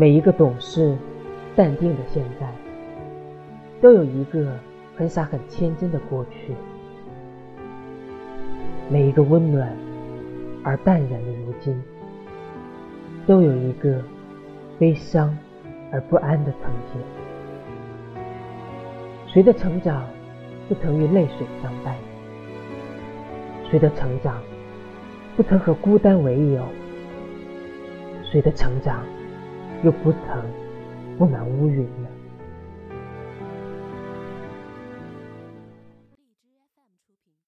每一个懂事、淡定的现在，都有一个很傻很天真的过去；每一个温暖而淡然的如今，都有一个悲伤而不安的曾经。谁的成长不曾与泪水相伴？谁的成长不曾和孤单为友？谁的成长又不曾布满乌云呢？